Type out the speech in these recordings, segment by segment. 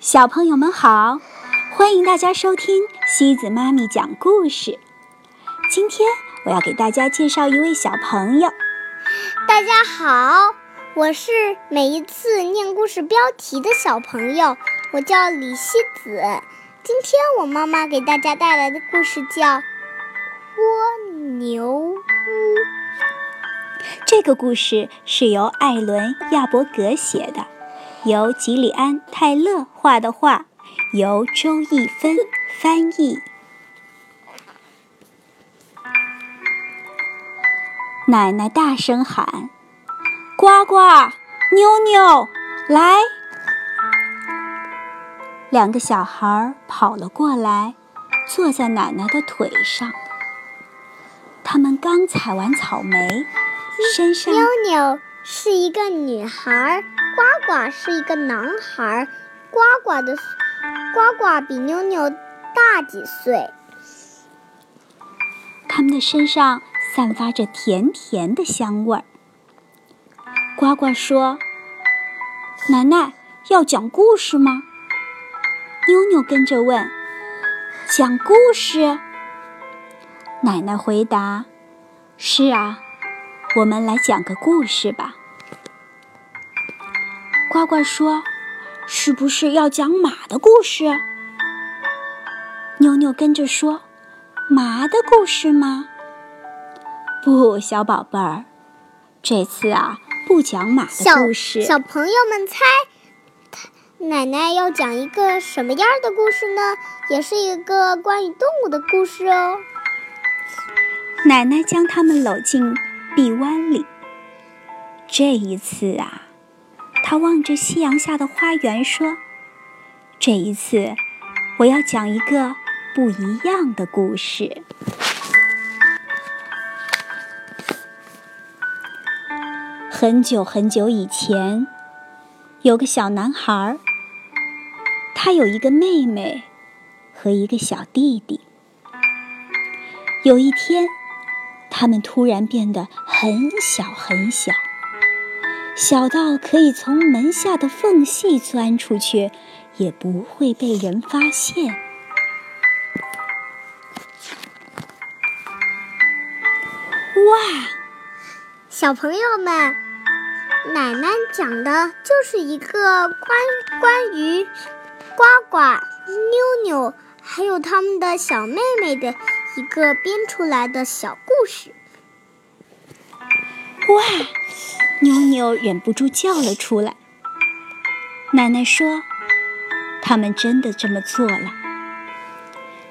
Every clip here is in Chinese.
小朋友们好，欢迎大家收听西子妈咪讲故事。今天我要给大家介绍一位小朋友。大家好，我是每一次念故事标题的小朋友，我叫李西子。今天我妈妈给大家带来的故事叫《蜗牛屋》。这个故事是由艾伦·亚伯格写的，由吉里安·泰勒画的画，由周逸芬翻译。奶奶大声喊：“呱呱，妞妞，来！”两个小孩跑了过来，坐在奶奶的腿上。他们刚采完草莓。身上，妞妞是一个女孩，呱呱是一个男孩。呱呱的呱呱比妞妞大几岁。他们的身上散发着甜甜的香味儿。呱呱说：“奶奶要讲故事吗？”妞妞跟着问：“讲故事？”奶奶回答：“是啊。”我们来讲个故事吧。呱呱说：“是不是要讲马的故事？”妞妞跟着说：“马的故事吗？”不，小宝贝儿，这次啊不讲马的故事。小朋友们猜，奶奶要讲一个什么样的故事呢？也是一个关于动物的故事哦。奶奶将他们搂进。臂弯里，这一次啊，他望着夕阳下的花园说：“这一次，我要讲一个不一样的故事。”很久很久以前，有个小男孩，他有一个妹妹和一个小弟弟。有一天。他们突然变得很小很小，小到可以从门下的缝隙钻出去，也不会被人发现。哇！小朋友们，奶奶讲的就是一个关关于呱呱、妞妞还有他们的小妹妹的。一个编出来的小故事。哇！妞妞忍不住叫了出来。奶奶说：“他们真的这么做了。”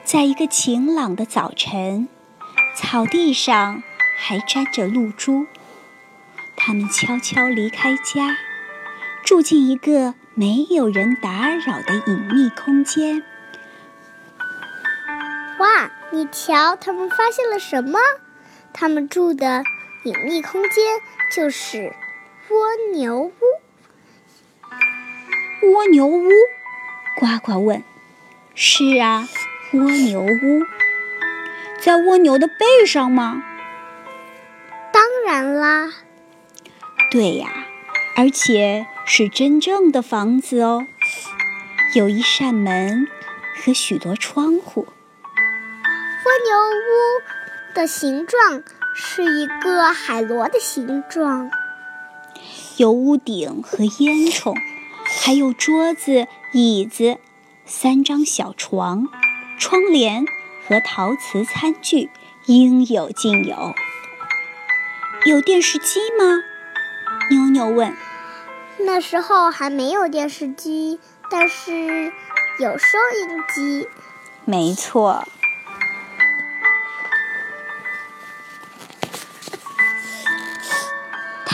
在一个晴朗的早晨，草地上还沾着露珠。他们悄悄离开家，住进一个没有人打扰的隐秘空间。哇！你瞧，他们发现了什么？他们住的隐秘空间就是蜗牛屋。蜗牛屋？呱呱问。是啊，蜗牛屋。在蜗牛的背上吗？当然啦。对呀，而且是真正的房子哦，有一扇门和许多窗户。蜗牛屋的形状是一个海螺的形状，有屋顶和烟囱，还有桌子、椅子、三张小床、窗帘和陶瓷餐具，应有尽有。有电视机吗？妞妞问。那时候还没有电视机，但是有收音机。没错。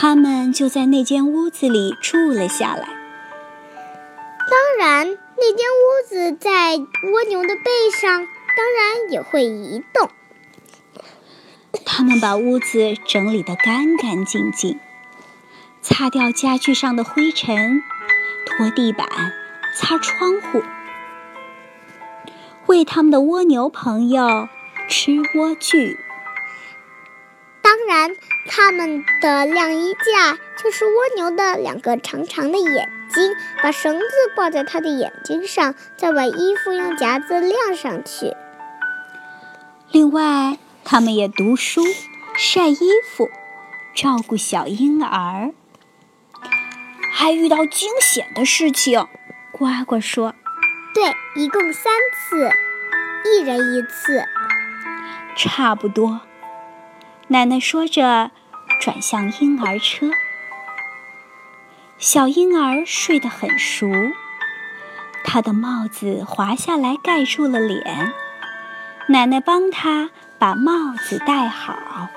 他们就在那间屋子里住了下来。当然，那间屋子在蜗牛的背上，当然也会移动。他们把屋子整理得干干净净，擦掉家具上的灰尘，拖地板，擦窗户，为他们的蜗牛朋友吃莴苣。当然。他们的晾衣架就是蜗牛的两个长长的眼睛，把绳子挂在它的眼睛上，再把衣服用夹子晾上去。另外，他们也读书、晒衣服、照顾小婴儿，还遇到惊险的事情。呱呱说：“对，一共三次，一人一次，差不多。”奶奶说着，转向婴儿车。小婴儿睡得很熟，他的帽子滑下来盖住了脸。奶奶帮他把帽子戴好。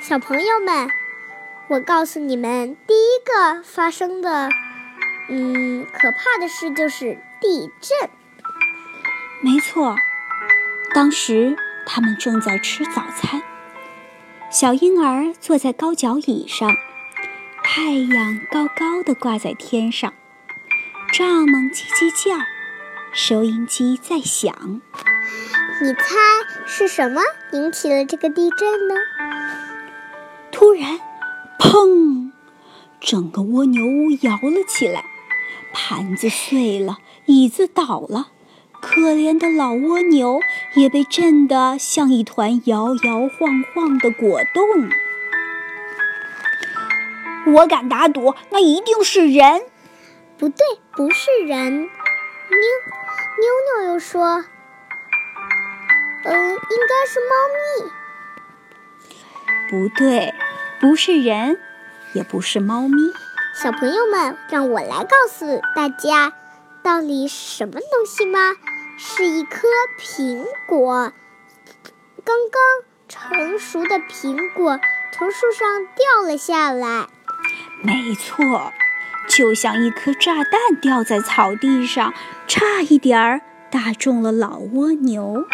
小朋友们，我告诉你们，第一个发生的，嗯，可怕的事就是地震。没错，当时他们正在吃早餐，小婴儿坐在高脚椅上，太阳高高的挂在天上。蚱蜢叽叽叫，收音机在响。你猜是什么引起了这个地震呢？突然，砰！整个蜗牛屋摇了起来，盘子碎了，椅子倒了，可怜的老蜗牛也被震得像一团摇摇晃晃的果冻。我敢打赌，那一定是人。不对，不是人。妞妞妞又说：“嗯，应该是猫咪。”不对，不是人，也不是猫咪。小朋友们，让我来告诉大家，到底是什么东西吗？是一颗苹果，刚刚成熟的苹果从树上掉了下来。没错。就像一颗炸弹掉在草地上，差一点儿打中了老蜗牛。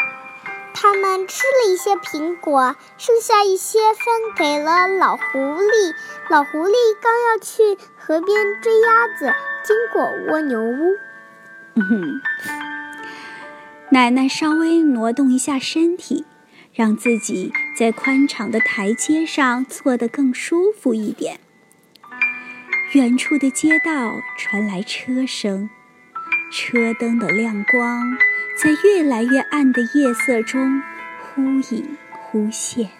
他们吃了一些苹果，剩下一些分给了老狐狸。老狐狸刚要去河边追鸭子，经过蜗牛屋。嗯哼，奶奶稍微挪动一下身体，让自己在宽敞的台阶上坐得更舒服一点。远处的街道传来车声，车灯的亮光在越来越暗的夜色中忽隐忽现。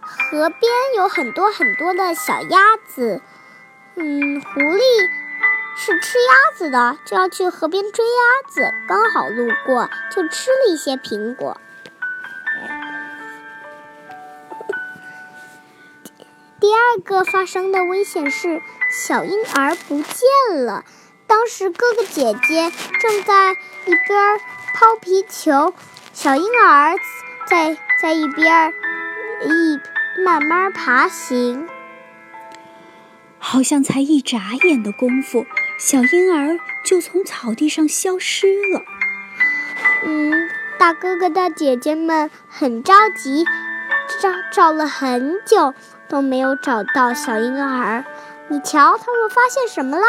河边有很多很多的小鸭子，嗯，狐狸是吃鸭子的，就要去河边追鸭子，刚好路过，就吃了一些苹果。第二个发生的危险是小婴儿不见了。当时哥哥姐姐正在一边抛皮球，小婴儿在在一边一慢慢爬行。好像才一眨眼的功夫，小婴儿就从草地上消失了。嗯，大哥哥大姐姐们很着急，找找了很久。都没有找到小婴儿，你瞧，他们发现什么啦？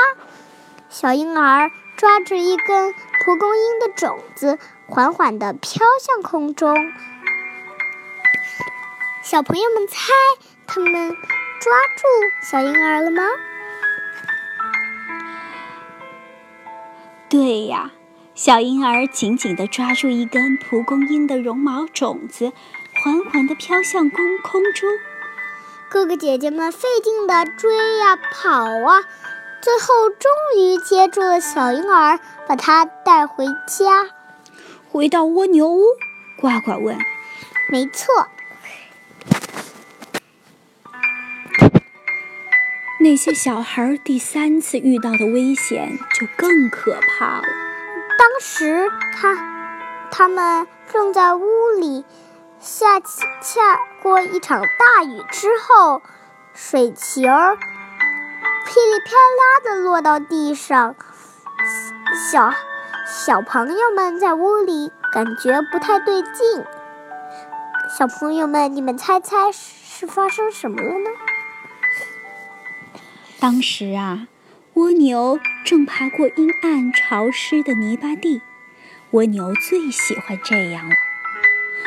小婴儿抓着一根蒲公英的种子，缓缓地飘向空中。小朋友们猜，他们抓住小婴儿了吗？对呀，小婴儿紧紧地抓住一根蒲公英的绒毛种子，缓缓地飘向空空中。哥哥姐姐们费劲地追呀跑啊，最后终于接住了小婴儿，把他带回家。回到蜗牛屋，呱呱问：“没错。”那些小孩第三次遇到的危险就更可怕了。当时他他们正在屋里。下下过一场大雨之后，水球噼里啪啦的落到地上，小小朋友们在屋里感觉不太对劲。小朋友们，你们猜猜是发生什么了呢？当时啊，蜗牛正爬过阴暗潮湿的泥巴地，蜗牛最喜欢这样了。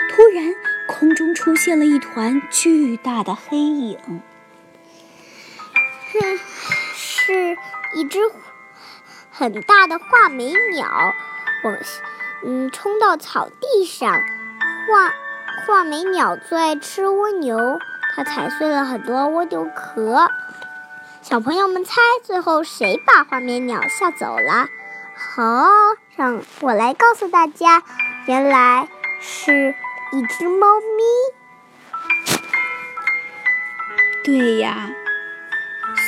突然，空中出现了一团巨大的黑影，哼，是一只很大的画眉鸟，往嗯冲到草地上。画画眉鸟最爱吃蜗牛，它踩碎了很多蜗牛壳。小朋友们猜，最后谁把画眉鸟吓走了？好，让我来告诉大家，原来是一只猫咪。对呀，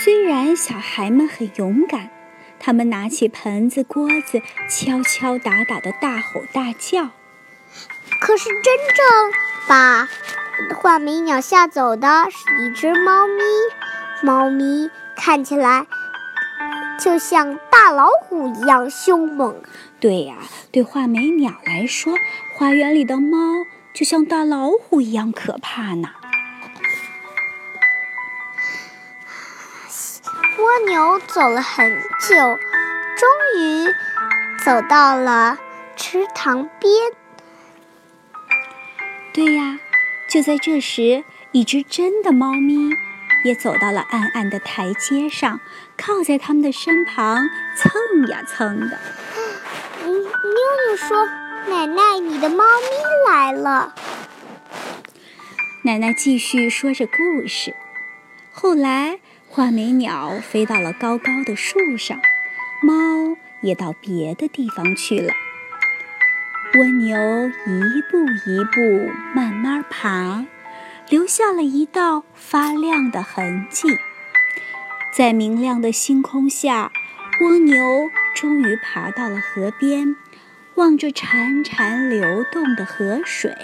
虽然小孩们很勇敢，他们拿起盆子、锅子，敲敲打打的大吼大叫，可是真正把画眉鸟吓走的是一只猫咪。猫咪看起来。就像大老虎一样凶猛。对呀，对画眉鸟来说，花园里的猫就像大老虎一样可怕呢。蜗牛走了很久，终于走到了池塘边。对呀，就在这时，一只真的猫咪。也走到了暗暗的台阶上，靠在他们的身旁蹭呀蹭的。嗯，妞妞说：“奶奶，你的猫咪来了。”奶奶继续说着故事。后来，画眉鸟飞到了高高的树上，猫也到别的地方去了。蜗牛一步一步慢慢爬。留下了一道发亮的痕迹，在明亮的星空下，蜗牛终于爬到了河边，望着潺潺流动的河水。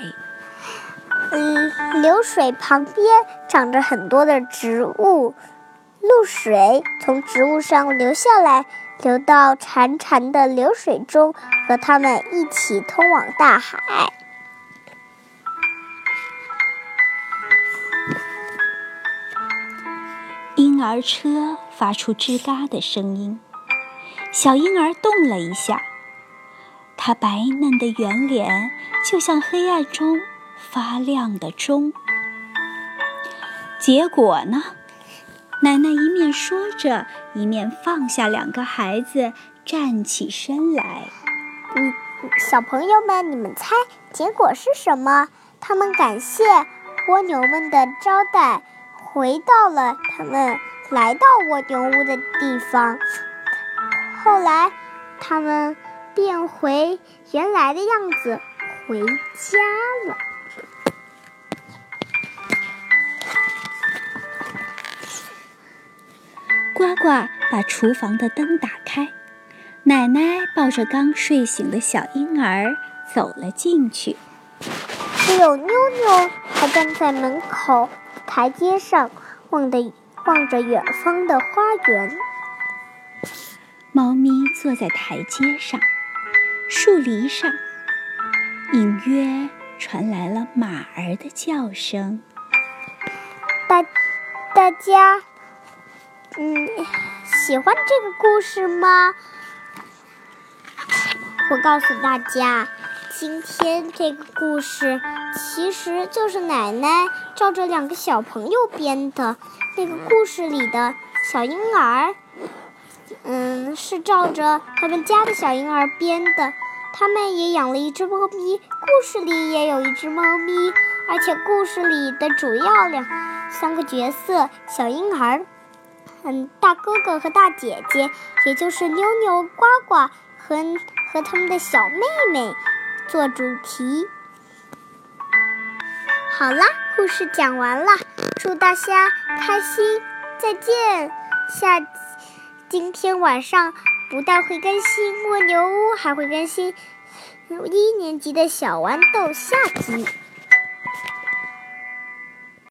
嗯，流水旁边长着很多的植物，露水从植物上流下来，流到潺潺的流水中，和它们一起通往大海。婴儿车发出吱嘎的声音，小婴儿动了一下，他白嫩的圆脸就像黑暗中发亮的钟。结果呢？奶奶一面说着，一面放下两个孩子，站起身来。嗯，小朋友们，你们猜结果是什么？他们感谢蜗牛们的招待。回到了他们来到蜗牛屋的地方，后来他们变回原来的样子，回家了。呱呱把厨房的灯打开，奶奶抱着刚睡醒的小婴儿走了进去，只有妞妞还站在门口。台阶上望的望着远方的花园，猫咪坐在台阶上，树篱上，隐约传来了马儿的叫声。大大家，嗯，喜欢这个故事吗？我告诉大家。今天这个故事其实就是奶奶照着两个小朋友编的。那个故事里的小婴儿，嗯，是照着他们家的小婴儿编的。他们也养了一只猫咪，故事里也有一只猫咪，而且故事里的主要两三个角色小婴儿，嗯，大哥哥和大姐姐，也就是妞妞、呱呱和和他们的小妹妹。做主题，好啦，故事讲完了，祝大家开心，再见。下今天晚上不但会更新蜗牛屋，还会更新一年级的小豌豆下集。